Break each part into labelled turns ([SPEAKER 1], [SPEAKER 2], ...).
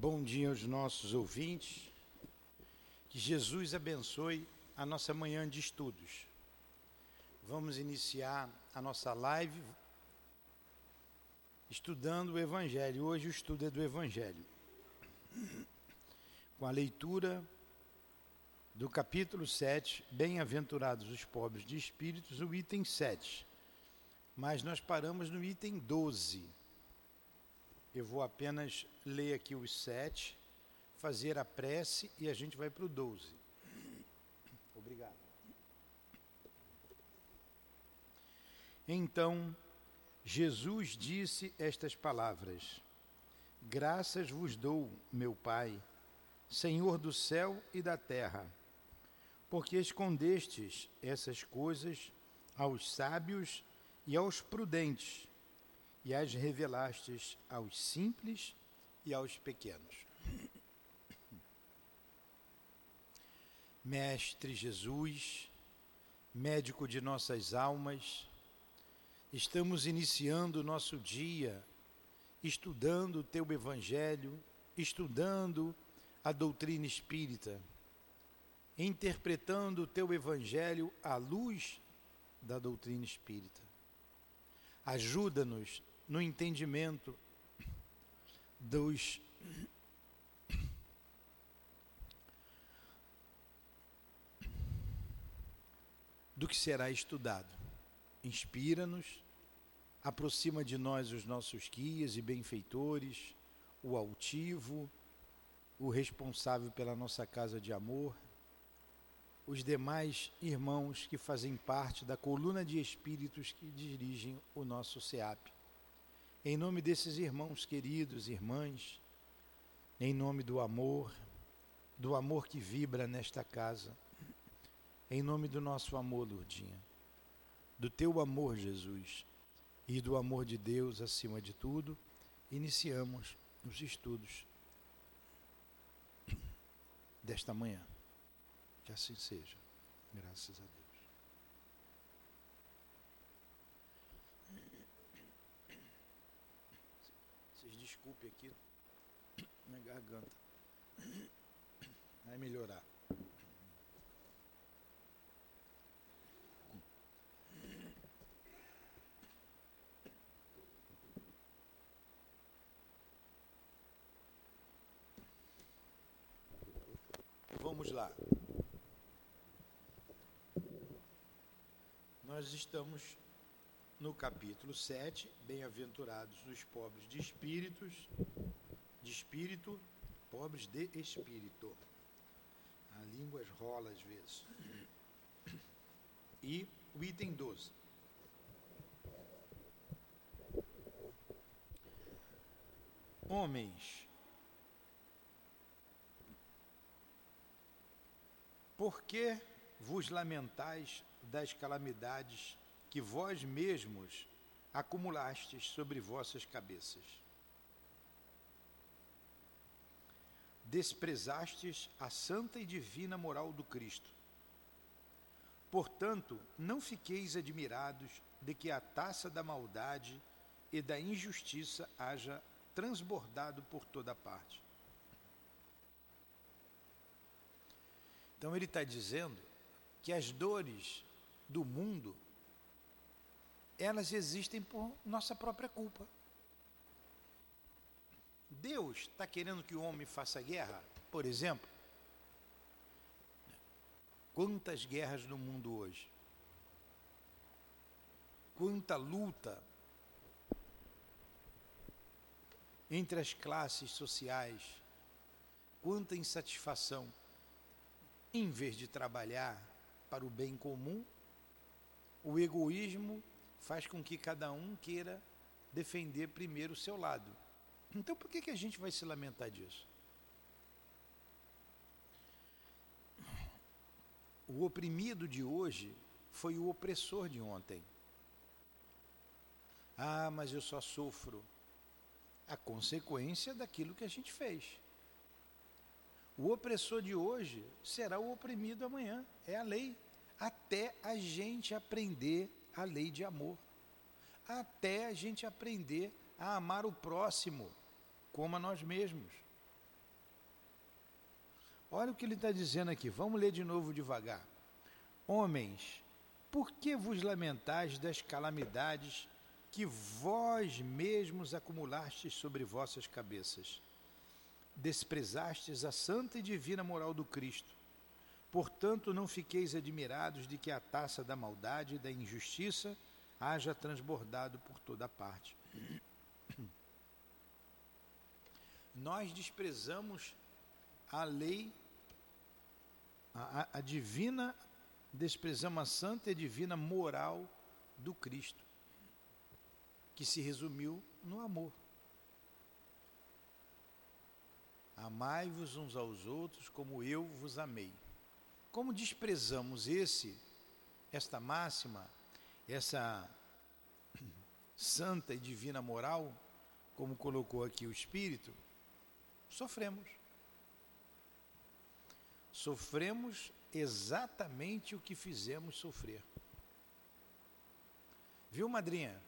[SPEAKER 1] Bom dia aos nossos ouvintes. Que Jesus abençoe a nossa manhã de estudos. Vamos iniciar a nossa live estudando o Evangelho. Hoje o estudo é do Evangelho. Com a leitura do capítulo 7, Bem-aventurados os pobres de espíritos, o item 7. Mas nós paramos no item 12 eu vou apenas ler aqui os sete, fazer a prece e a gente vai para o 12. Obrigado. Então, Jesus disse estas palavras: Graças vos dou, meu Pai, Senhor do céu e da terra, porque escondestes essas coisas aos sábios e aos prudentes e as revelastes aos simples e aos pequenos. Mestre Jesus, médico de nossas almas, estamos iniciando o nosso dia estudando o teu Evangelho, estudando a doutrina espírita, interpretando o teu Evangelho à luz da doutrina espírita. Ajuda-nos no entendimento dos do que será estudado. Inspira-nos, aproxima de nós os nossos guias e benfeitores, o altivo, o responsável pela nossa casa de amor, os demais irmãos que fazem parte da coluna de espíritos que dirigem o nosso SEAP. Em nome desses irmãos queridos, irmãs, em nome do amor, do amor que vibra nesta casa, em nome do nosso amor, Lourdinha, do teu amor, Jesus, e do amor de Deus acima de tudo, iniciamos os estudos desta manhã. Que assim seja, graças a Deus. Desculpe aqui na garganta. Vai melhorar. Vamos lá. Nós estamos no capítulo 7, bem-aventurados os pobres de espíritos, de espírito, pobres de espírito. A língua rola às vezes. E o item 12. Homens, por que vos lamentais das calamidades que vós mesmos acumulastes sobre vossas cabeças. Desprezastes a santa e divina moral do Cristo. Portanto, não fiqueis admirados de que a taça da maldade e da injustiça haja transbordado por toda parte. Então, ele está dizendo que as dores do mundo elas existem por nossa própria culpa. Deus está querendo que o homem faça guerra, por exemplo. Quantas guerras no mundo hoje? Quanta luta entre as classes sociais, quanta insatisfação. Em vez de trabalhar para o bem comum, o egoísmo faz com que cada um queira defender primeiro o seu lado. Então por que, que a gente vai se lamentar disso? O oprimido de hoje foi o opressor de ontem. Ah, mas eu só sofro a consequência daquilo que a gente fez. O opressor de hoje será o oprimido amanhã, é a lei, até a gente aprender a lei de amor, até a gente aprender a amar o próximo como a nós mesmos. Olha o que ele está dizendo aqui, vamos ler de novo devagar. Homens, por que vos lamentais das calamidades que vós mesmos acumulastes sobre vossas cabeças? Desprezastes a santa e divina moral do Cristo. Portanto, não fiqueis admirados de que a taça da maldade e da injustiça haja transbordado por toda parte. Nós desprezamos a lei, a, a, a divina, desprezamos a santa e divina moral do Cristo, que se resumiu no amor. Amai-vos uns aos outros como eu vos amei. Como desprezamos esse, esta máxima, essa santa e divina moral, como colocou aqui o Espírito, sofremos. Sofremos exatamente o que fizemos sofrer. Viu, madrinha?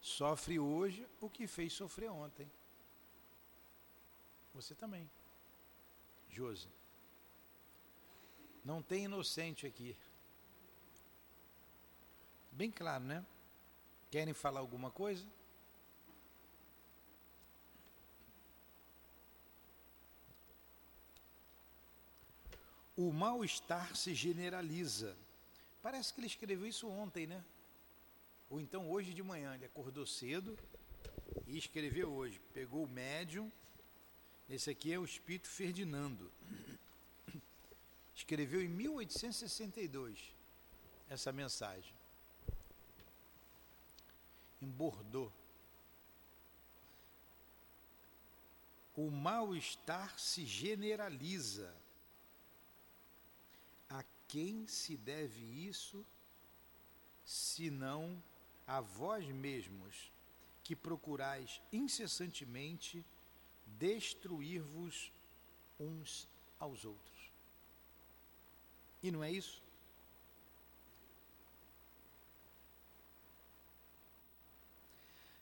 [SPEAKER 1] Sofre hoje o que fez sofrer ontem. Você também. Josi. Não tem inocente aqui. Bem claro, né? Querem falar alguma coisa? O mal-estar se generaliza. Parece que ele escreveu isso ontem, né? Ou então hoje de manhã. Ele acordou cedo e escreveu hoje. Pegou o médium. Esse aqui é o espírito Ferdinando. Escreveu em 1862 essa mensagem em Bordeaux. O mal-estar se generaliza. A quem se deve isso, senão a vós mesmos, que procurais incessantemente destruir-vos uns aos outros? E não é isso?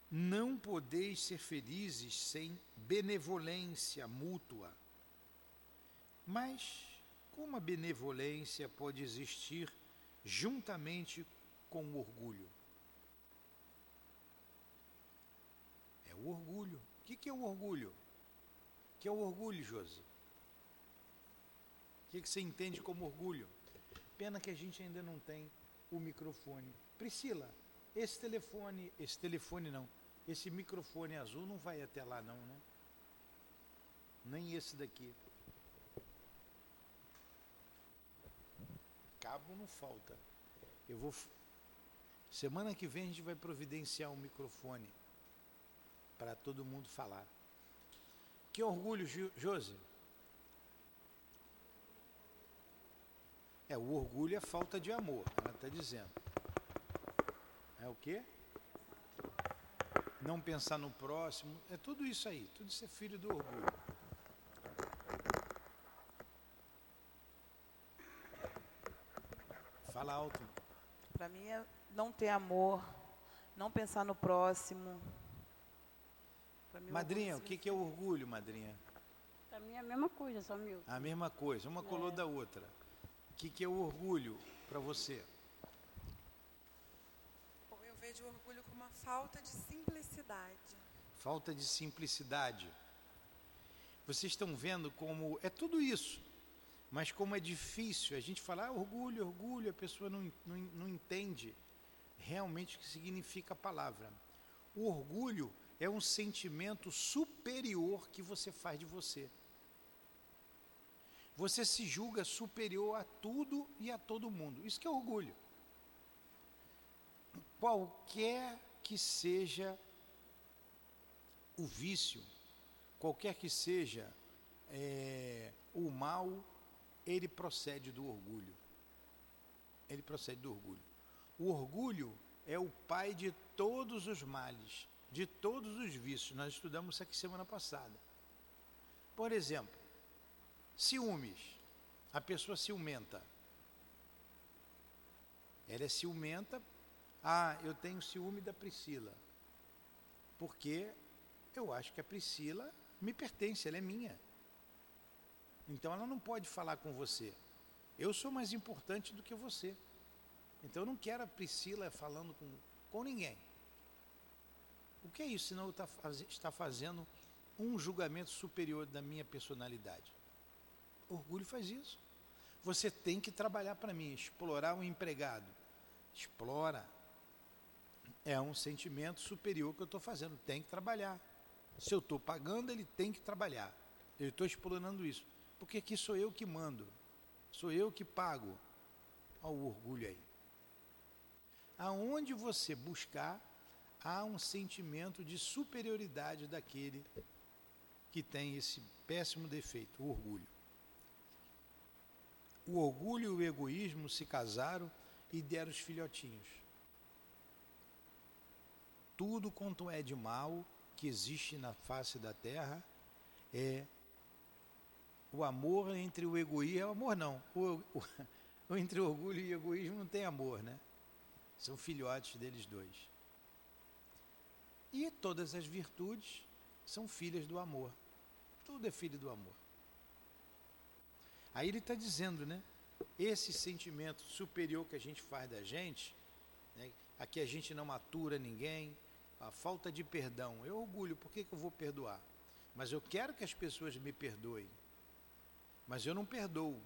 [SPEAKER 1] Não podeis ser felizes sem benevolência mútua. Mas como a benevolência pode existir juntamente com o orgulho? É o orgulho. O que é o orgulho? O que é o orgulho, Josi? Que você entende como orgulho? Pena que a gente ainda não tem o microfone. Priscila, esse telefone, esse telefone não, esse microfone azul não vai até lá não, né? Nem esse daqui. Cabo não falta. Eu vou semana que vem a gente vai providenciar um microfone para todo mundo falar. Que orgulho, Josi. É, o orgulho é falta de amor, ela está dizendo. É o quê? não pensar no próximo, é tudo isso aí, tudo isso é filho do orgulho. Fala alto.
[SPEAKER 2] Para mim é não ter amor, não pensar no próximo.
[SPEAKER 1] Madrinha, o que, que é orgulho, madrinha?
[SPEAKER 3] Para mim é a mesma coisa, só mil.
[SPEAKER 1] A mesma coisa, uma colou é. da outra. O que, que é o orgulho para você?
[SPEAKER 4] Eu vejo o orgulho como uma falta de simplicidade.
[SPEAKER 1] Falta de simplicidade. Vocês estão vendo como é tudo isso, mas como é difícil a gente falar ah, orgulho, orgulho, a pessoa não, não, não entende realmente o que significa a palavra. O orgulho é um sentimento superior que você faz de você. Você se julga superior a tudo e a todo mundo. Isso que é orgulho. Qualquer que seja o vício, qualquer que seja é, o mal, ele procede do orgulho. Ele procede do orgulho. O orgulho é o pai de todos os males, de todos os vícios. Nós estudamos isso aqui semana passada. Por exemplo, ciúmes. A pessoa ciumenta. Ela é ciumenta ah, eu tenho ciúme da Priscila. Porque eu acho que a Priscila me pertence, ela é minha. Então ela não pode falar com você. Eu sou mais importante do que você. Então eu não quero a Priscila falando com, com ninguém. O que é isso, senão está está fazendo um julgamento superior da minha personalidade? Orgulho faz isso. Você tem que trabalhar para mim, explorar um empregado. Explora. É um sentimento superior que eu estou fazendo. Tem que trabalhar. Se eu estou pagando, ele tem que trabalhar. Eu estou explorando isso. Porque aqui sou eu que mando. Sou eu que pago. Olha o orgulho aí. Aonde você buscar, há um sentimento de superioridade daquele que tem esse péssimo defeito, o orgulho. O orgulho e o egoísmo se casaram e deram os filhotinhos. Tudo quanto é de mal que existe na face da terra é o amor entre o egoísmo, é amor não, o, o, entre o orgulho e o egoísmo não tem amor, né? São filhotes deles dois. E todas as virtudes são filhas do amor. Tudo é filho do amor. Aí ele está dizendo, né? Esse sentimento superior que a gente faz da gente, né, aqui a gente não matura ninguém, a falta de perdão. Eu orgulho, por que, que eu vou perdoar? Mas eu quero que as pessoas me perdoem. Mas eu não perdoo.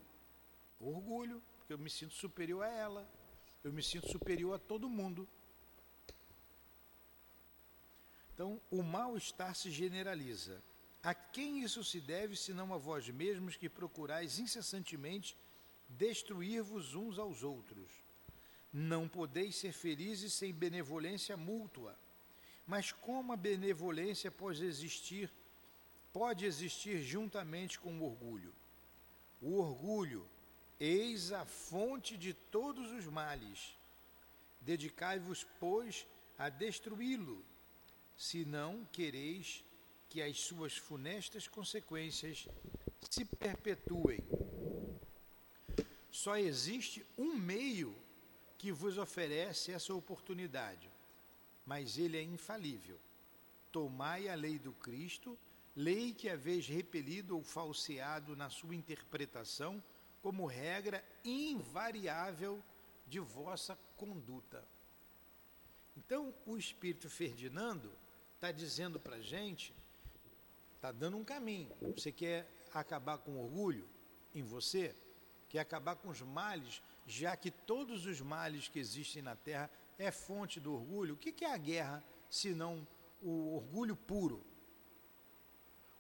[SPEAKER 1] Orgulho, porque eu me sinto superior a ela. Eu me sinto superior a todo mundo. Então, o mal-estar se generaliza. A quem isso se deve, senão a vós mesmos que procurais incessantemente destruir-vos uns aos outros? Não podeis ser felizes sem benevolência mútua. Mas como a benevolência pode existir, pode existir juntamente com o orgulho? O orgulho, eis a fonte de todos os males. Dedicai-vos, pois, a destruí-lo, se não quereis que as suas funestas consequências se perpetuem. Só existe um meio que vos oferece essa oportunidade mas ele é infalível. Tomai a lei do Cristo, lei que haveis repelido ou falseado na sua interpretação, como regra invariável de vossa conduta. Então, o Espírito Ferdinando está dizendo para a gente, está dando um caminho. Você quer acabar com orgulho em você? Quer acabar com os males, já que todos os males que existem na terra é fonte do orgulho, o que é a guerra senão o orgulho puro?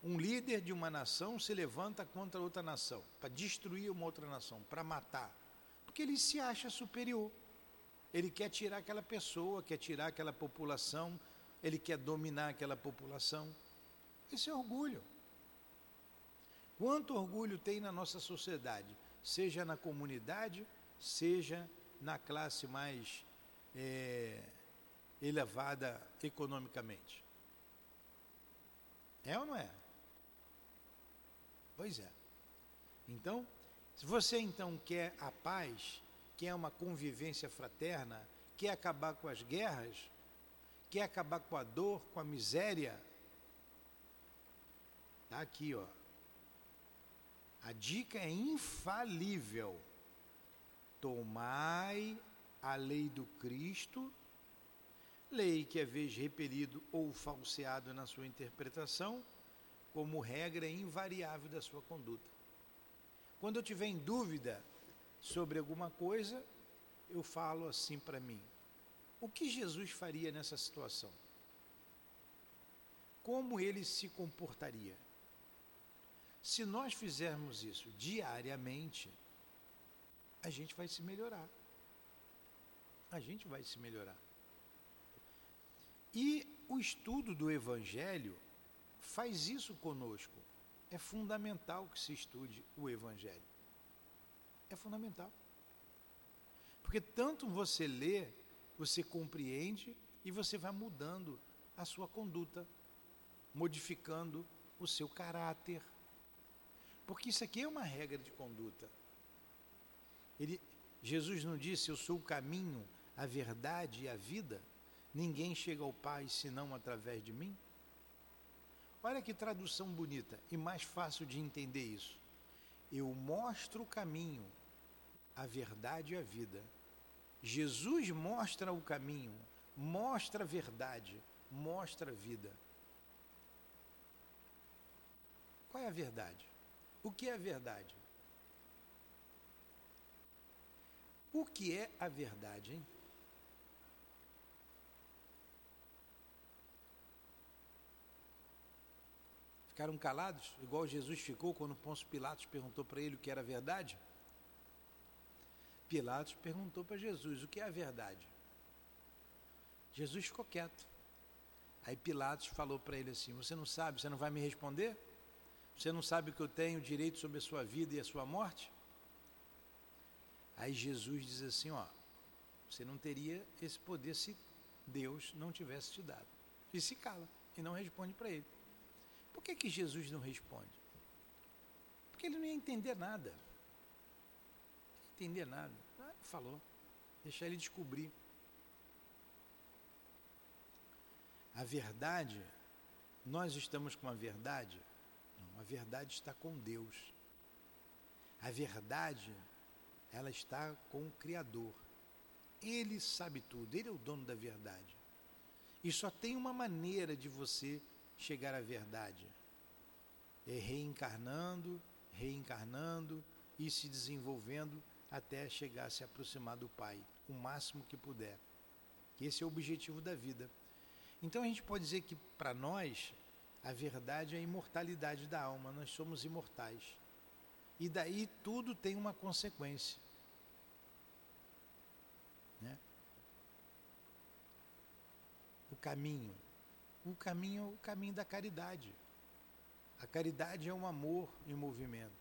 [SPEAKER 1] Um líder de uma nação se levanta contra outra nação, para destruir uma outra nação, para matar, porque ele se acha superior. Ele quer tirar aquela pessoa, quer tirar aquela população, ele quer dominar aquela população. Esse é orgulho. Quanto orgulho tem na nossa sociedade, seja na comunidade, seja na classe mais é, elevada economicamente. É ou não é? Pois é. Então, se você então quer a paz, quer uma convivência fraterna, quer acabar com as guerras, quer acabar com a dor, com a miséria, está aqui, ó. A dica é infalível. Tomai a lei do Cristo, lei que é vez repelido ou falseado na sua interpretação, como regra invariável da sua conduta. Quando eu tiver em dúvida sobre alguma coisa, eu falo assim para mim: o que Jesus faria nessa situação? Como ele se comportaria? Se nós fizermos isso diariamente, a gente vai se melhorar a gente vai se melhorar. E o estudo do Evangelho faz isso conosco. É fundamental que se estude o Evangelho. É fundamental. Porque tanto você lê, você compreende e você vai mudando a sua conduta, modificando o seu caráter. Porque isso aqui é uma regra de conduta. Ele, Jesus não disse: Eu sou o caminho, a verdade e a vida, ninguém chega ao Pai senão através de mim? Olha que tradução bonita e mais fácil de entender isso. Eu mostro o caminho, a verdade e a vida. Jesus mostra o caminho, mostra a verdade, mostra a vida. Qual é a verdade? O que é a verdade? O que é a verdade, hein? Ficaram calados, igual Jesus ficou quando Pôncio Pilatos perguntou para ele o que era a verdade? Pilatos perguntou para Jesus o que é a verdade. Jesus ficou quieto. Aí Pilatos falou para ele assim: Você não sabe, você não vai me responder? Você não sabe que eu tenho direito sobre a sua vida e a sua morte? Aí Jesus diz assim: Ó, você não teria esse poder se Deus não tivesse te dado. E se cala e não responde para ele. Por que, que Jesus não responde? Porque ele não ia entender nada. Ia entender nada. Ah, falou. Deixar ele descobrir. A verdade, nós estamos com a verdade. A verdade está com Deus. A verdade, ela está com o Criador. Ele sabe tudo, ele é o dono da verdade. E só tem uma maneira de você chegar à verdade. É reencarnando, reencarnando e se desenvolvendo até chegar a se aproximar do Pai, o máximo que puder. Esse é o objetivo da vida. Então a gente pode dizer que para nós a verdade é a imortalidade da alma, nós somos imortais. E daí tudo tem uma consequência. Né? O caminho o caminho é o caminho da caridade. A caridade é um amor em movimento.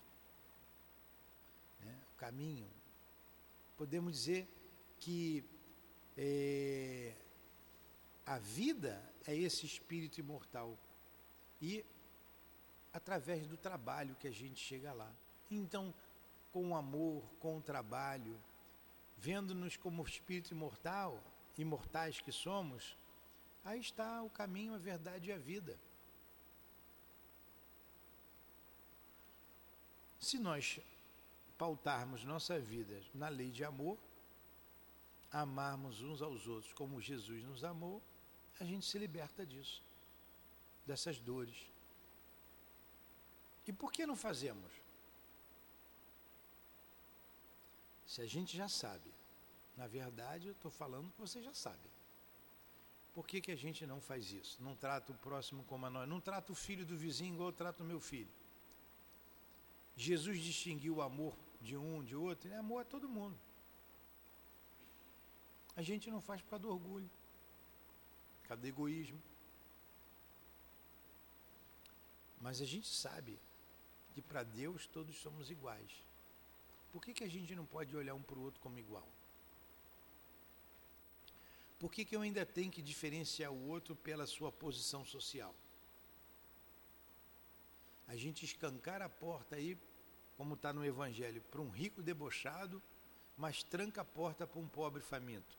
[SPEAKER 1] Né? O caminho. Podemos dizer que é, a vida é esse espírito imortal. E através do trabalho que a gente chega lá. Então, com o amor, com o trabalho, vendo-nos como espírito imortal, imortais que somos, Aí está o caminho, a verdade e a vida. Se nós pautarmos nossa vida na lei de amor, amarmos uns aos outros como Jesus nos amou, a gente se liberta disso, dessas dores. E por que não fazemos? Se a gente já sabe, na verdade eu estou falando que você já sabe. Por que, que a gente não faz isso? Não trata o próximo como a nós. Não trata o filho do vizinho igual eu trato o meu filho. Jesus distinguiu o amor de um, de outro. Ele é amor a todo mundo. A gente não faz por causa do orgulho, por causa do egoísmo. Mas a gente sabe que para Deus todos somos iguais. Por que, que a gente não pode olhar um para o outro como igual? Por que, que eu ainda tenho que diferenciar o outro pela sua posição social? A gente escancar a porta aí, como está no Evangelho, para um rico debochado, mas tranca a porta para um pobre faminto.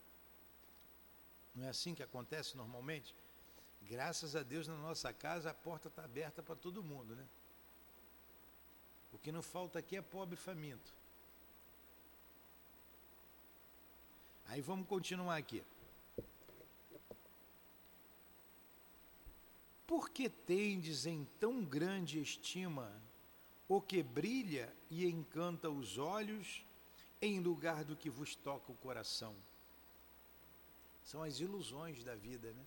[SPEAKER 1] Não é assim que acontece normalmente? Graças a Deus na nossa casa a porta está aberta para todo mundo, né? O que não falta aqui é pobre faminto. Aí vamos continuar aqui. Por que tendes em tão grande estima o que brilha e encanta os olhos, em lugar do que vos toca o coração? São as ilusões da vida, né?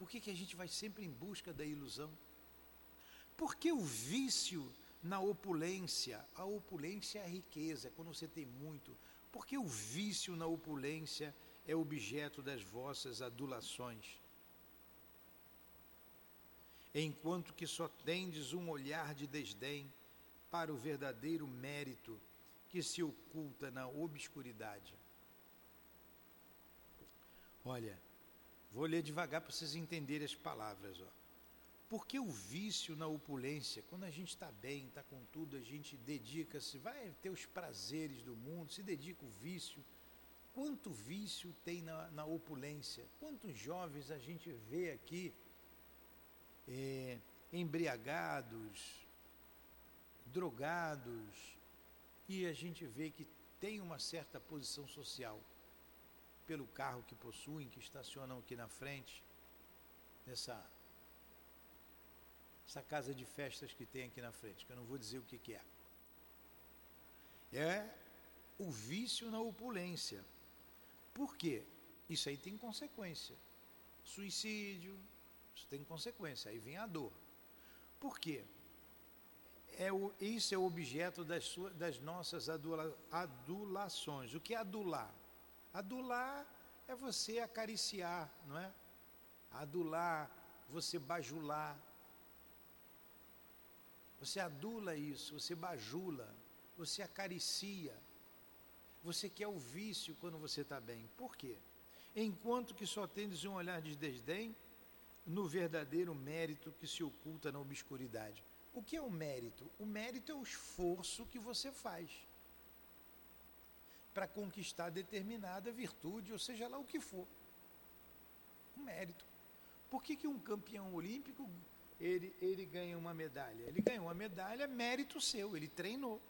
[SPEAKER 1] Por que, que a gente vai sempre em busca da ilusão? Porque o vício na opulência, a opulência é a riqueza, é quando você tem muito. Porque o vício na opulência é objeto das vossas adulações enquanto que só tendes um olhar de desdém para o verdadeiro mérito que se oculta na obscuridade. Olha, vou ler devagar para vocês entenderem as palavras. Ó. Porque o vício na opulência, quando a gente está bem, está com tudo, a gente dedica-se, vai ter os prazeres do mundo, se dedica o vício. Quanto vício tem na, na opulência? Quantos jovens a gente vê aqui é, embriagados, drogados, e a gente vê que tem uma certa posição social pelo carro que possuem, que estacionam aqui na frente, nessa essa casa de festas que tem aqui na frente, que eu não vou dizer o que, que é. É o vício na opulência. Por quê? Isso aí tem consequência. Suicídio, isso tem consequência, aí vem a dor. Por quê? É o, isso é o objeto das, suas, das nossas adula, adulações. O que é adular? Adular é você acariciar, não é? Adular, você bajular, você adula isso, você bajula, você acaricia. Você quer o vício quando você está bem. Por quê? Enquanto que só tendes um olhar de desdém no verdadeiro mérito que se oculta na obscuridade. O que é o mérito? O mérito é o esforço que você faz para conquistar determinada virtude, ou seja lá o que for. O mérito. Por que, que um campeão olímpico ele, ele ganha uma medalha. Ele ganhou uma medalha, mérito seu, ele treinou.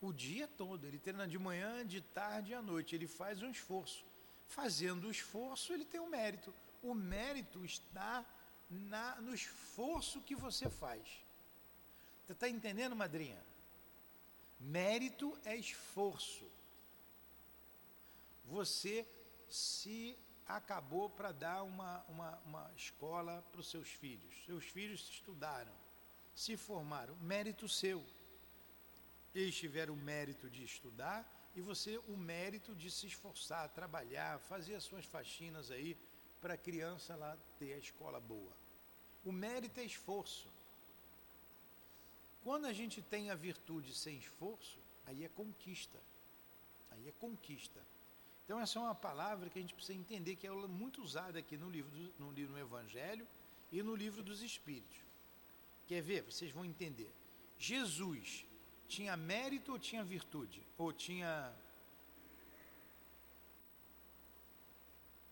[SPEAKER 1] O dia todo, ele treina de manhã, de tarde e à noite, ele faz um esforço. Fazendo o esforço, ele tem o um mérito. O mérito está na, no esforço que você faz. Você está entendendo, madrinha? Mérito é esforço. Você se acabou para dar uma, uma, uma escola para os seus filhos. Seus filhos estudaram, se formaram, mérito seu. Eles tiveram o mérito de estudar e você o mérito de se esforçar, trabalhar, fazer as suas faxinas aí para a criança lá ter a escola boa. O mérito é esforço. Quando a gente tem a virtude sem esforço, aí é conquista. Aí é conquista. Então essa é uma palavra que a gente precisa entender que é muito usada aqui no livro do, no livro do Evangelho e no livro dos Espíritos. Quer ver? Vocês vão entender. Jesus tinha mérito ou tinha virtude? Ou tinha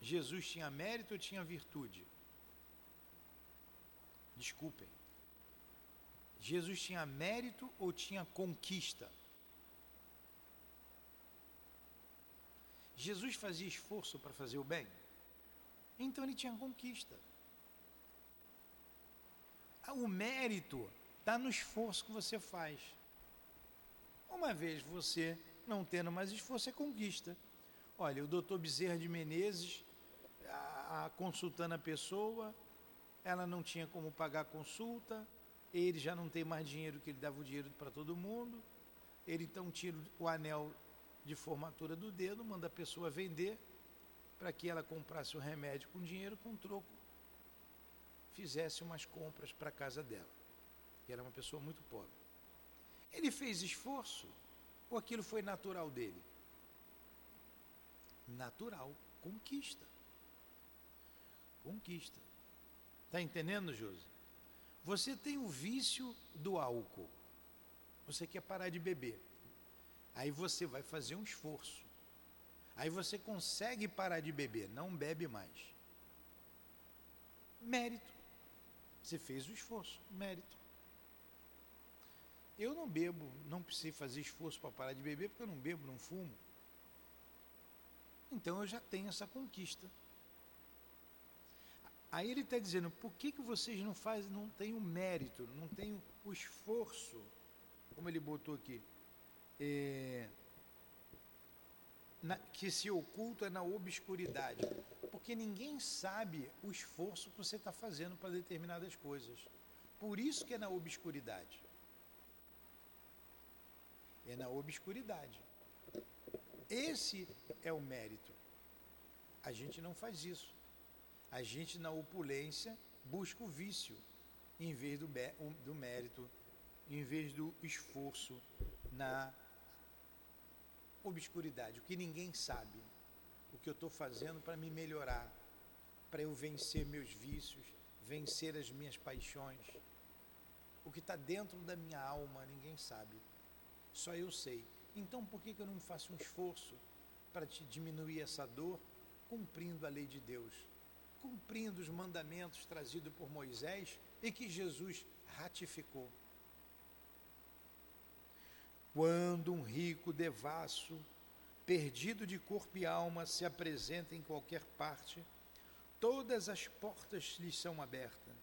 [SPEAKER 1] Jesus tinha mérito ou tinha virtude? Desculpem. Jesus tinha mérito ou tinha conquista? Jesus fazia esforço para fazer o bem? Então ele tinha conquista. Ah, o mérito está no esforço que você faz. Uma vez você não tendo mais esforço, você conquista. Olha, o doutor Bezerra de Menezes, a, a, consultando a pessoa, ela não tinha como pagar a consulta, ele já não tem mais dinheiro que ele dava o dinheiro para todo mundo, ele então tira o anel de formatura do dedo, manda a pessoa vender para que ela comprasse o remédio com dinheiro, com troco, fizesse umas compras para a casa dela. E era uma pessoa muito pobre. Ele fez esforço ou aquilo foi natural dele? Natural, conquista. Conquista. Está entendendo, Josi? Você tem o vício do álcool. Você quer parar de beber. Aí você vai fazer um esforço. Aí você consegue parar de beber, não bebe mais. Mérito. Você fez o esforço, mérito. Eu não bebo, não precisei fazer esforço para parar de beber, porque eu não bebo, não fumo. Então eu já tenho essa conquista. Aí ele está dizendo, por que, que vocês não fazem, não têm o mérito, não têm o esforço, como ele botou aqui, é, na, que se oculta na obscuridade. Porque ninguém sabe o esforço que você está fazendo para determinadas coisas. Por isso que é na obscuridade. É na obscuridade. Esse é o mérito. A gente não faz isso. A gente, na opulência, busca o vício, em vez do, do mérito, em vez do esforço na obscuridade, o que ninguém sabe, o que eu estou fazendo para me melhorar, para eu vencer meus vícios, vencer as minhas paixões. O que está dentro da minha alma, ninguém sabe. Só eu sei. Então por que, que eu não faço um esforço para te diminuir essa dor, cumprindo a lei de Deus, cumprindo os mandamentos trazidos por Moisés e que Jesus ratificou? Quando um rico devasso, perdido de corpo e alma, se apresenta em qualquer parte, todas as portas lhe são abertas,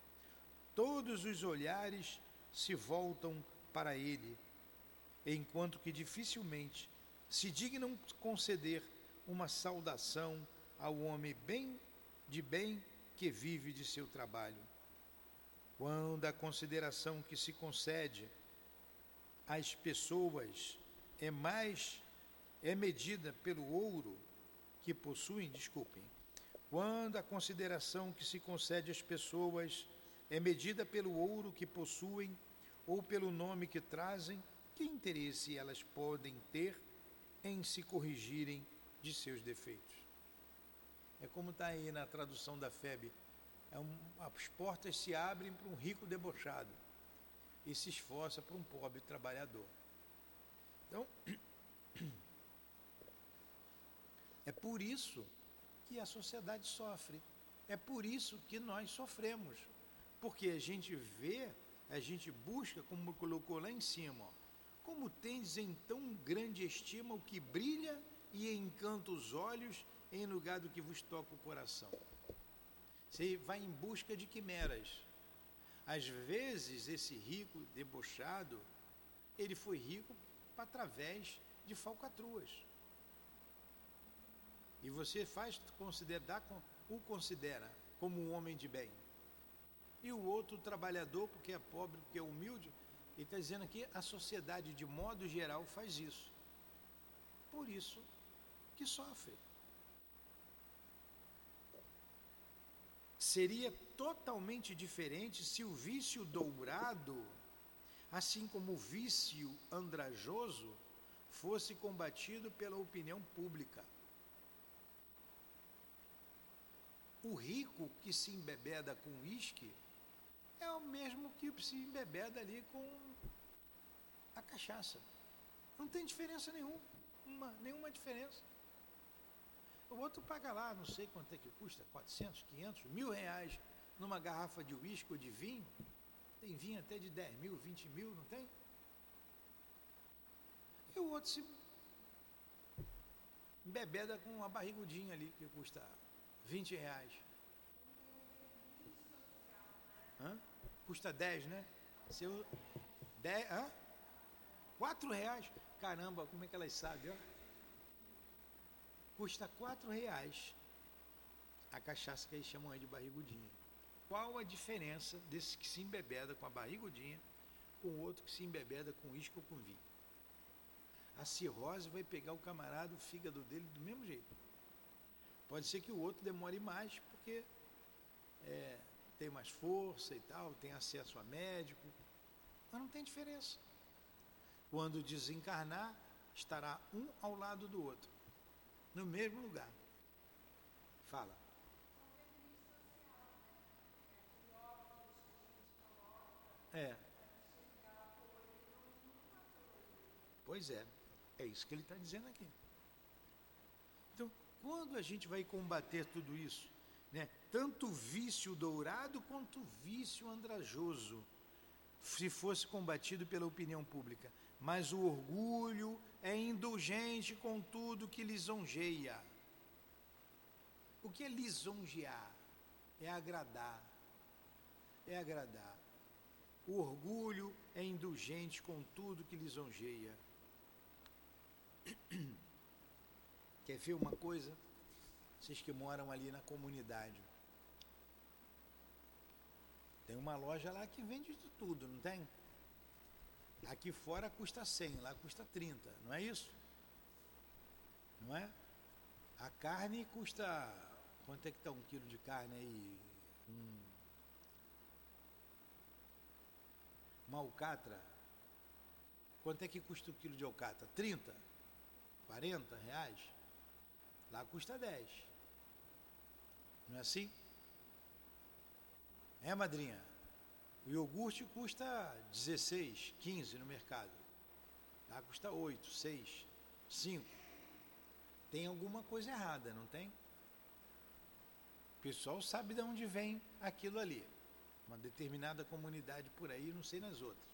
[SPEAKER 1] todos os olhares se voltam para ele, enquanto que dificilmente se dignam conceder uma saudação ao homem bem de bem que vive de seu trabalho. Quando a consideração que se concede às pessoas é mais é medida pelo ouro que possuem, desculpem. Quando a consideração que se concede às pessoas é medida pelo ouro que possuem ou pelo nome que trazem, que interesse elas podem ter em se corrigirem de seus defeitos? É como está aí na tradução da FEB. É um, as portas se abrem para um rico debochado e se esforça para um pobre trabalhador. Então, é por isso que a sociedade sofre. É por isso que nós sofremos. Porque a gente vê, a gente busca, como colocou lá em cima, ó, como tens em tão grande estima o que brilha e encanta os olhos em lugar do que vos toca o coração. Você vai em busca de quimeras. Às vezes, esse rico debochado, ele foi rico através de falcatruas. E você faz considerar, o considera como um homem de bem. E o outro trabalhador, porque é pobre, porque é humilde, ele está dizendo aqui, a sociedade de modo geral faz isso. Por isso que sofre. Seria totalmente diferente se o vício dourado, assim como o vício andrajoso, fosse combatido pela opinião pública. O rico que se embebeda com uísque é o mesmo que se embebeda ali com a cachaça. Não tem diferença nenhuma, nenhuma diferença. O outro paga lá, não sei quanto é que custa, 400, 500, mil reais numa garrafa de uísque ou de vinho. Tem vinho até de 10 mil, 20 mil, não tem? E o outro se bebeda com uma barrigudinha ali que custa 20 reais. Hã? Custa 10, né? Seu 10, hã? 4 reais. Caramba, como é que elas sabem, ó? Custa 4 reais a cachaça que eles chamam aí de barrigudinha. Qual a diferença desse que se embebeda com a barrigudinha com o outro que se embebeda com uísque ou com vinho? A cirrose vai pegar o camarada, o fígado dele do mesmo jeito. Pode ser que o outro demore mais, porque é, tem mais força e tal, tem acesso a médico, mas não tem diferença. Quando desencarnar, estará um ao lado do outro, no mesmo lugar. Fala. É. Pois é, é isso que ele está dizendo aqui. Então, quando a gente vai combater tudo isso? Né? Tanto o vício dourado quanto o vício andrajoso, se fosse combatido pela opinião pública. Mas o orgulho é indulgente com tudo que lisonjeia. O que é lisonjear? É agradar. É agradar. O orgulho é indulgente com tudo que lisonjeia. Quer ver uma coisa? Vocês que moram ali na comunidade. Tem uma loja lá que vende de tudo, não tem? Aqui fora custa 100, lá custa 30, não é isso? Não é? A carne custa. Quanto é que está um quilo de carne aí? Hum. Uma alcatra. Quanto é que custa um quilo de alcatra? 30? 40 reais? Lá custa 10. Não é assim? É, madrinha? O iogurte custa 16, 15 no mercado. Lá custa 8, 6, 5. Tem alguma coisa errada, não tem? O pessoal sabe de onde vem aquilo ali. Uma determinada comunidade por aí, não sei nas outras.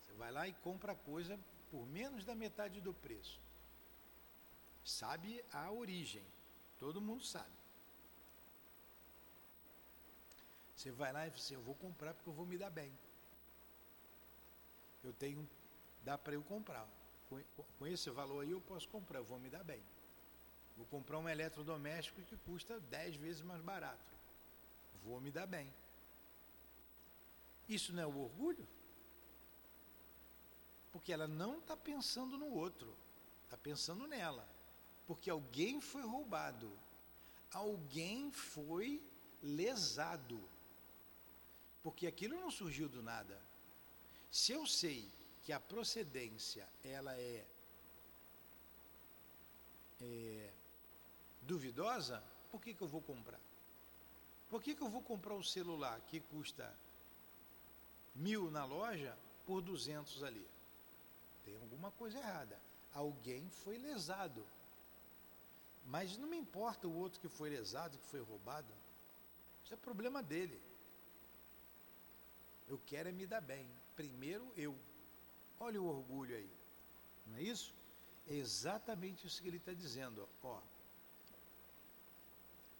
[SPEAKER 1] Você vai lá e compra a coisa por menos da metade do preço. Sabe a origem, todo mundo sabe. Você vai lá e diz assim, eu vou comprar porque eu vou me dar bem. Eu tenho, dá para eu comprar. Com, com esse valor aí eu posso comprar, eu vou me dar bem. Vou comprar um eletrodoméstico que custa 10 vezes mais barato. Vou me dar bem. Isso não é o orgulho? Porque ela não está pensando no outro, está pensando nela. Porque alguém foi roubado, alguém foi lesado porque aquilo não surgiu do nada. Se eu sei que a procedência ela é, é duvidosa, por que, que eu vou comprar? Por que, que eu vou comprar um celular que custa mil na loja por duzentos ali? Tem alguma coisa errada. Alguém foi lesado. Mas não me importa o outro que foi lesado, que foi roubado. Isso é problema dele. Eu quero é me dar bem. Primeiro eu. Olha o orgulho aí. Não é isso? É exatamente isso que ele está dizendo. Ó.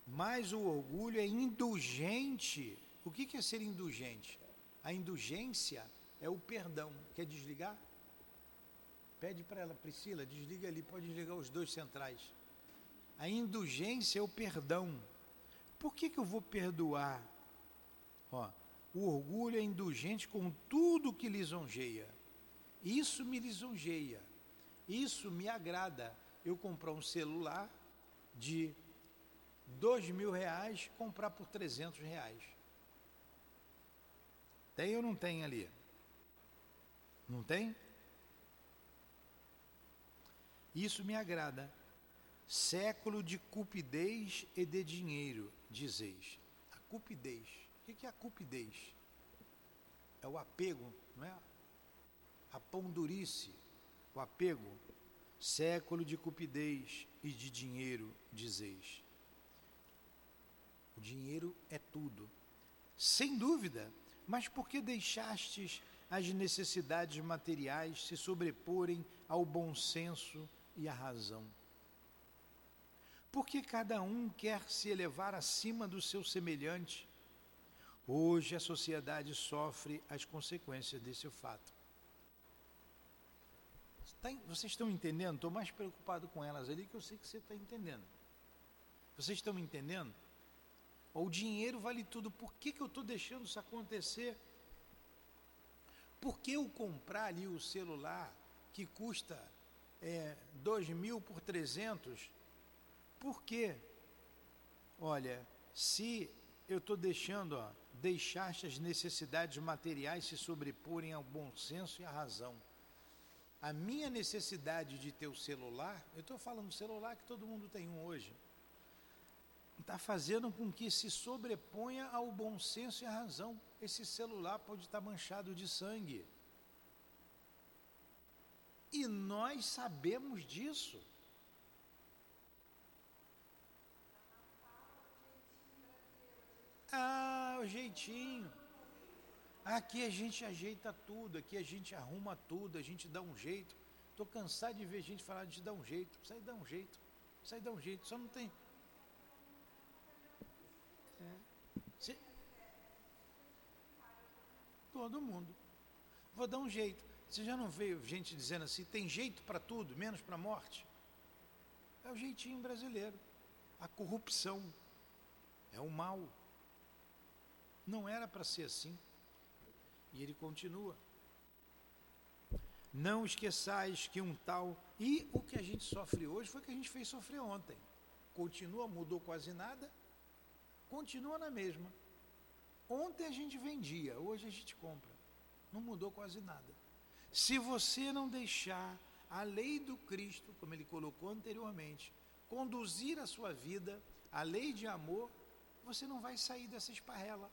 [SPEAKER 1] Mas o orgulho é indulgente. O que é ser indulgente? A indulgência é o perdão. Quer desligar? Pede para ela, Priscila, desliga ali, pode desligar os dois centrais. A indulgência é o perdão. Por que, que eu vou perdoar? Ó, o orgulho é indulgente com tudo que lisonjeia. Isso me lisonjeia. Isso me agrada. Eu comprar um celular de dois mil reais, comprar por trezentos reais. Tem ou não tem ali? Não tem? Isso me agrada. Século de cupidez e de dinheiro, dizeis. A cupidez que é a cupidez? É o apego, não é? A pondurice, o apego. Século de cupidez e de dinheiro, dizeis. O dinheiro é tudo. Sem dúvida, mas por que deixastes as necessidades materiais se sobreporem ao bom senso e à razão? Porque cada um quer se elevar acima do seu semelhante Hoje a sociedade sofre as consequências desse fato. Tá vocês estão entendendo? Estou mais preocupado com elas ali que eu sei que você está entendendo. Vocês estão entendendo? O dinheiro vale tudo. Por que, que eu estou deixando isso acontecer? Por que eu comprar ali o celular que custa é, dois mil por trezentos? Por quê? Olha, se eu estou deixando, ó, deixaste as necessidades materiais se sobreporem ao bom senso e à razão. A minha necessidade de ter o celular, eu estou falando do celular que todo mundo tem um hoje, está fazendo com que se sobreponha ao bom senso e à razão. Esse celular pode estar manchado de sangue. E nós sabemos disso. Ah, o jeitinho. Aqui a gente ajeita tudo, aqui a gente arruma tudo, a gente dá um jeito. Estou cansado de ver gente falar de dar um jeito. Sai dar um jeito. Sai dar um jeito. Só não tem. É. Se... Todo mundo. Vou dar um jeito. Você já não veio gente dizendo assim, tem jeito para tudo, menos para a morte? É o jeitinho brasileiro. A corrupção. É o mal. Não era para ser assim. E ele continua. Não esqueçais que um tal. E o que a gente sofre hoje foi o que a gente fez sofrer ontem. Continua, mudou quase nada. Continua na mesma. Ontem a gente vendia, hoje a gente compra. Não mudou quase nada. Se você não deixar a lei do Cristo, como ele colocou anteriormente, conduzir a sua vida, a lei de amor, você não vai sair dessa esparrela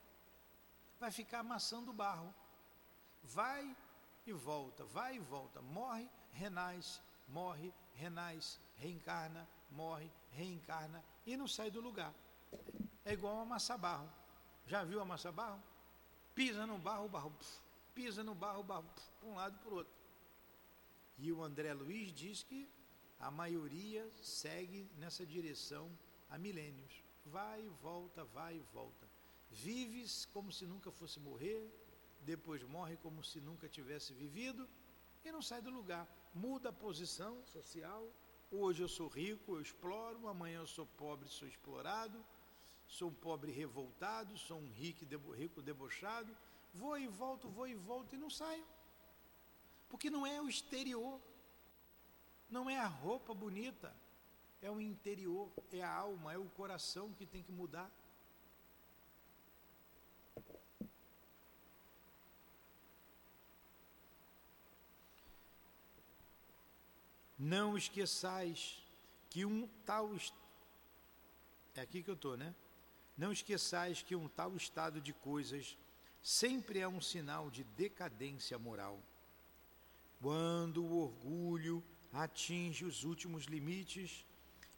[SPEAKER 1] vai ficar amassando barro. Vai e volta, vai e volta, morre, renasce, morre, renasce, reencarna, morre, reencarna e não sai do lugar. É igual amassar barro. Já viu amassar barro? Pisa no barro, o barro. Puf, pisa no barro, o barro para um lado e para o outro. E o André Luiz diz que a maioria segue nessa direção há milênios. Vai e volta, vai e volta. Vives como se nunca fosse morrer, depois morre como se nunca tivesse vivido e não sai do lugar. Muda a posição social. Hoje eu sou rico, eu exploro, amanhã eu sou pobre, sou explorado. Sou um pobre revoltado, sou um rico, rico debochado. Vou e volto, vou e volto e não saio. Porque não é o exterior, não é a roupa bonita, é o interior, é a alma, é o coração que tem que mudar. Não esqueçais que um tal. É aqui que eu estou, né? Não esqueçais que um tal estado de coisas sempre é um sinal de decadência moral. Quando o orgulho atinge os últimos limites,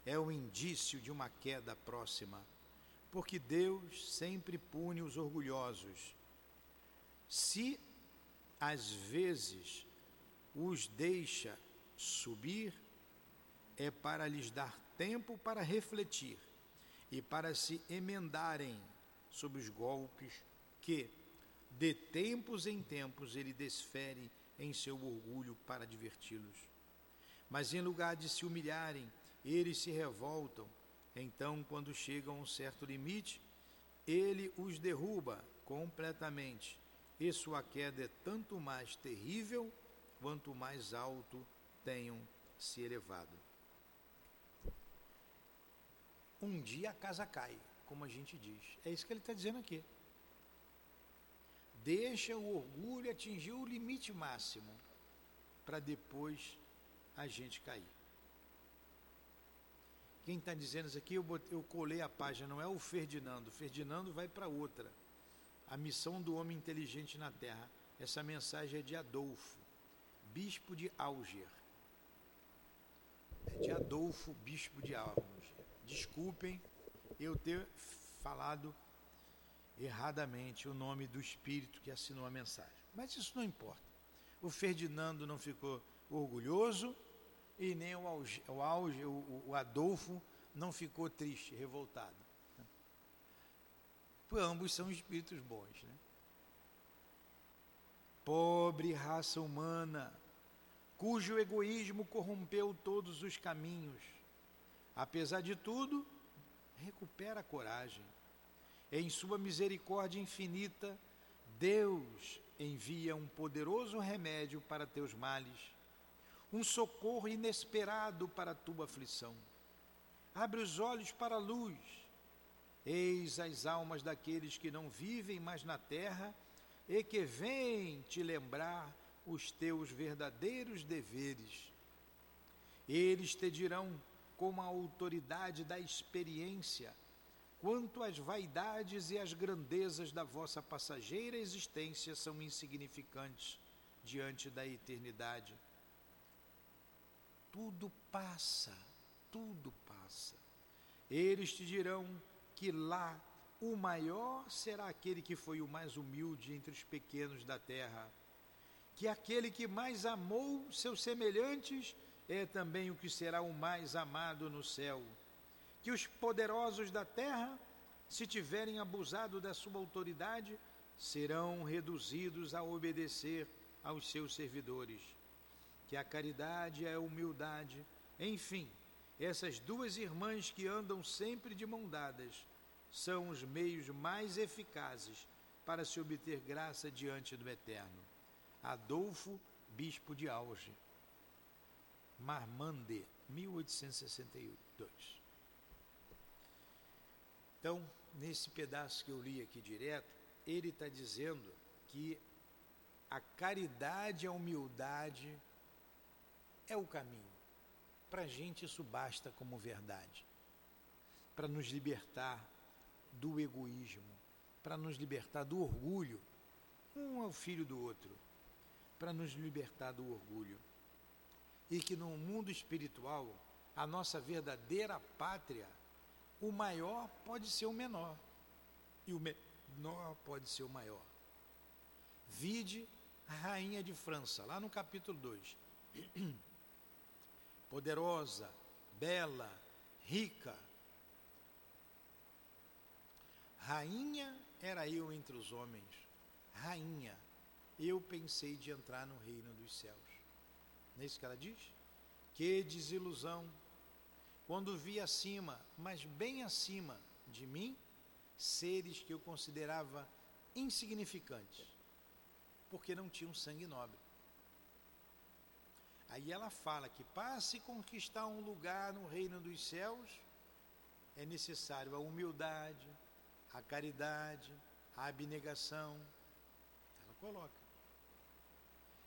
[SPEAKER 1] é o um indício de uma queda próxima, porque Deus sempre pune os orgulhosos. Se às vezes os deixa subir, é para lhes dar tempo para refletir e para se emendarem sobre os golpes que, de tempos em tempos, ele desfere em seu orgulho para diverti-los. Mas em lugar de se humilharem, eles se revoltam. Então, quando chegam a um certo limite, ele os derruba completamente. E sua queda é tanto mais terrível quanto mais alto tenham se elevado. Um dia a casa cai, como a gente diz. É isso que ele está dizendo aqui. Deixa o orgulho atingir o limite máximo para depois a gente cair. Quem está dizendo isso aqui, eu, botei, eu colei a página, não é o Ferdinando. O Ferdinando vai para outra. A missão do homem inteligente na Terra. Essa mensagem é de Adolfo, bispo de Alger. De Adolfo, bispo de Alger. Desculpem eu ter falado erradamente o nome do espírito que assinou a mensagem. Mas isso não importa. O Ferdinando não ficou orgulhoso e nem o, auge, o, o, o Adolfo não ficou triste, revoltado. Por ambos são espíritos bons. Né? Pobre raça humana, cujo egoísmo corrompeu todos os caminhos. Apesar de tudo, recupera a coragem. Em sua misericórdia infinita, Deus envia um poderoso remédio para teus males um socorro inesperado para tua aflição. Abre os olhos para a luz. Eis as almas daqueles que não vivem mais na terra e que vêm te lembrar os teus verdadeiros deveres. Eles te dirão, com a autoridade da experiência, quanto as vaidades e as grandezas da vossa passageira existência são insignificantes diante da eternidade tudo passa, tudo passa. Eles te dirão que lá o maior será aquele que foi o mais humilde entre os pequenos da terra, que aquele que mais amou seus semelhantes é também o que será o mais amado no céu, que os poderosos da terra, se tiverem abusado da sua autoridade, serão reduzidos a obedecer aos seus servidores que a caridade é a humildade. Enfim, essas duas irmãs que andam sempre de mão dadas são os meios mais eficazes para se obter graça diante do Eterno. Adolfo, bispo de Alge. Marmande, 1862. Então, nesse pedaço que eu li aqui direto, ele está dizendo que a caridade e a humildade é o caminho. Para a gente isso basta como verdade. Para nos libertar do egoísmo, para nos libertar do orgulho. Um é o filho do outro. Para nos libertar do orgulho. E que no mundo espiritual, a nossa verdadeira pátria, o maior pode ser o menor. E o menor pode ser o maior. Vide rainha de França, lá no capítulo 2. Poderosa, bela, rica. Rainha era eu entre os homens. Rainha, eu pensei de entrar no reino dos céus. Não é isso que ela diz? Que desilusão. Quando vi acima, mas bem acima de mim, seres que eu considerava insignificantes, porque não tinham sangue nobre. Aí ela fala que para se conquistar um lugar no reino dos céus, é necessário a humildade, a caridade, a abnegação. Ela coloca.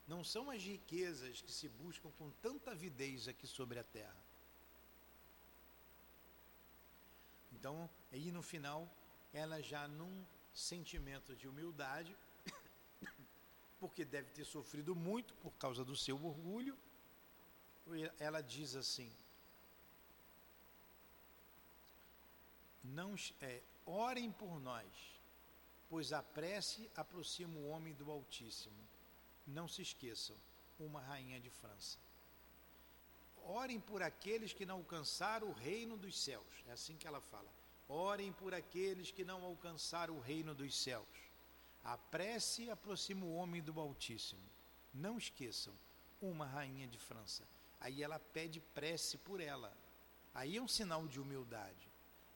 [SPEAKER 1] Não são as riquezas que se buscam com tanta avidez aqui sobre a terra. Então, aí no final, ela já num sentimento de humildade, porque deve ter sofrido muito por causa do seu orgulho, ela diz assim: não é, orem por nós, pois a prece aproxima o homem do Altíssimo. Não se esqueçam, uma rainha de França. Orem por aqueles que não alcançaram o reino dos céus. É assim que ela fala. Orem por aqueles que não alcançaram o reino dos céus. A prece aproxima o homem do Altíssimo. Não esqueçam, uma rainha de França. Aí ela pede prece por ela. Aí é um sinal de humildade.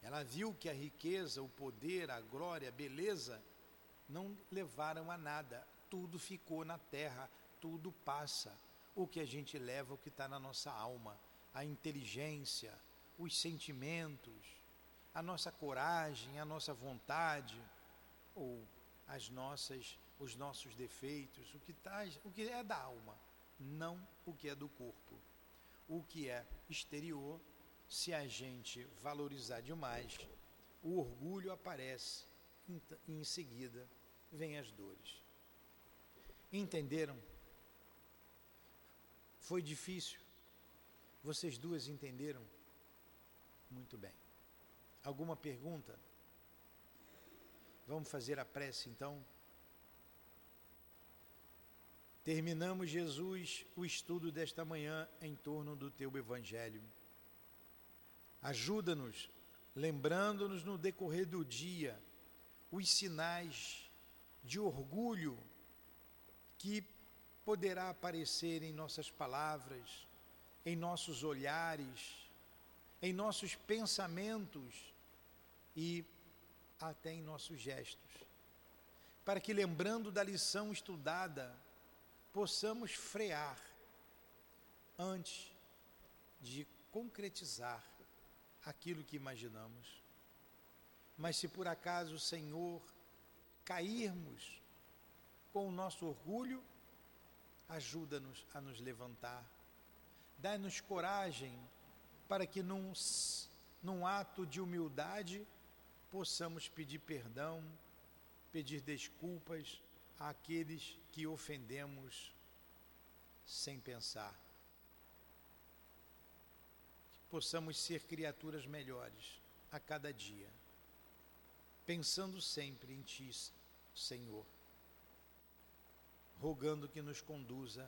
[SPEAKER 1] Ela viu que a riqueza, o poder, a glória, a beleza não levaram a nada. Tudo ficou na terra, tudo passa. O que a gente leva, o que está na nossa alma, a inteligência, os sentimentos, a nossa coragem, a nossa vontade, ou as nossas, os nossos defeitos, o que, tá, o que é da alma, não o que é do corpo. O que é exterior se a gente valorizar demais, o orgulho aparece e em seguida vem as dores. Entenderam? Foi difícil? Vocês duas entenderam? Muito bem. Alguma pergunta? Vamos fazer a prece então? Terminamos, Jesus, o estudo desta manhã em torno do teu Evangelho. Ajuda-nos, lembrando-nos no decorrer do dia os sinais de orgulho que poderá aparecer em nossas palavras, em nossos olhares, em nossos pensamentos e até em nossos gestos. Para que, lembrando da lição estudada, possamos frear antes de concretizar aquilo que imaginamos. Mas se por acaso, Senhor, cairmos com o nosso orgulho, ajuda-nos a nos levantar. Dá-nos coragem para que num, num ato de humildade possamos pedir perdão, pedir desculpas àqueles que ofendemos sem pensar possamos ser criaturas melhores a cada dia, pensando sempre em Ti, Senhor, rogando que nos conduza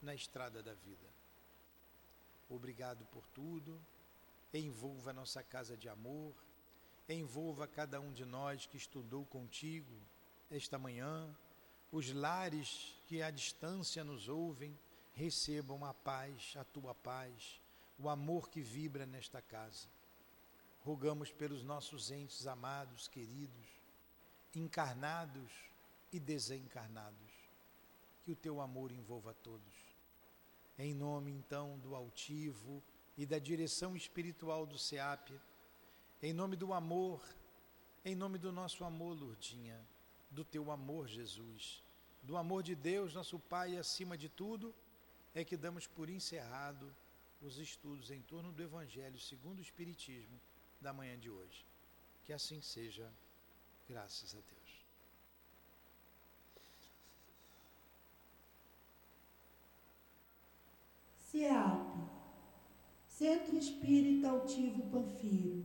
[SPEAKER 1] na estrada da vida. Obrigado por tudo, envolva a nossa casa de amor, envolva cada um de nós que estudou contigo esta manhã, os lares que à distância nos ouvem, recebam a paz, a tua paz o amor que vibra nesta casa. Rogamos pelos nossos entes amados, queridos, encarnados e desencarnados, que o teu amor envolva todos. Em nome então do altivo e da direção espiritual do SEAP, em nome do amor, em nome do nosso amor, Lourdinha, do teu amor, Jesus, do amor de Deus, nosso Pai, acima de tudo, é que damos por encerrado os estudos em torno do Evangelho segundo o Espiritismo da manhã de hoje. Que assim seja, graças a Deus.
[SPEAKER 5] SEAP, Centro Espírita Altivo Panfiro.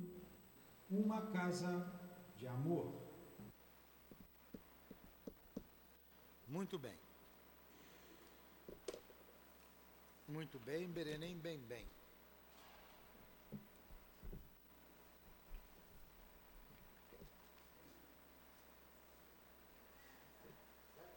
[SPEAKER 1] Uma casa de amor. Muito bem. Muito bem, Berenem, bem, bem.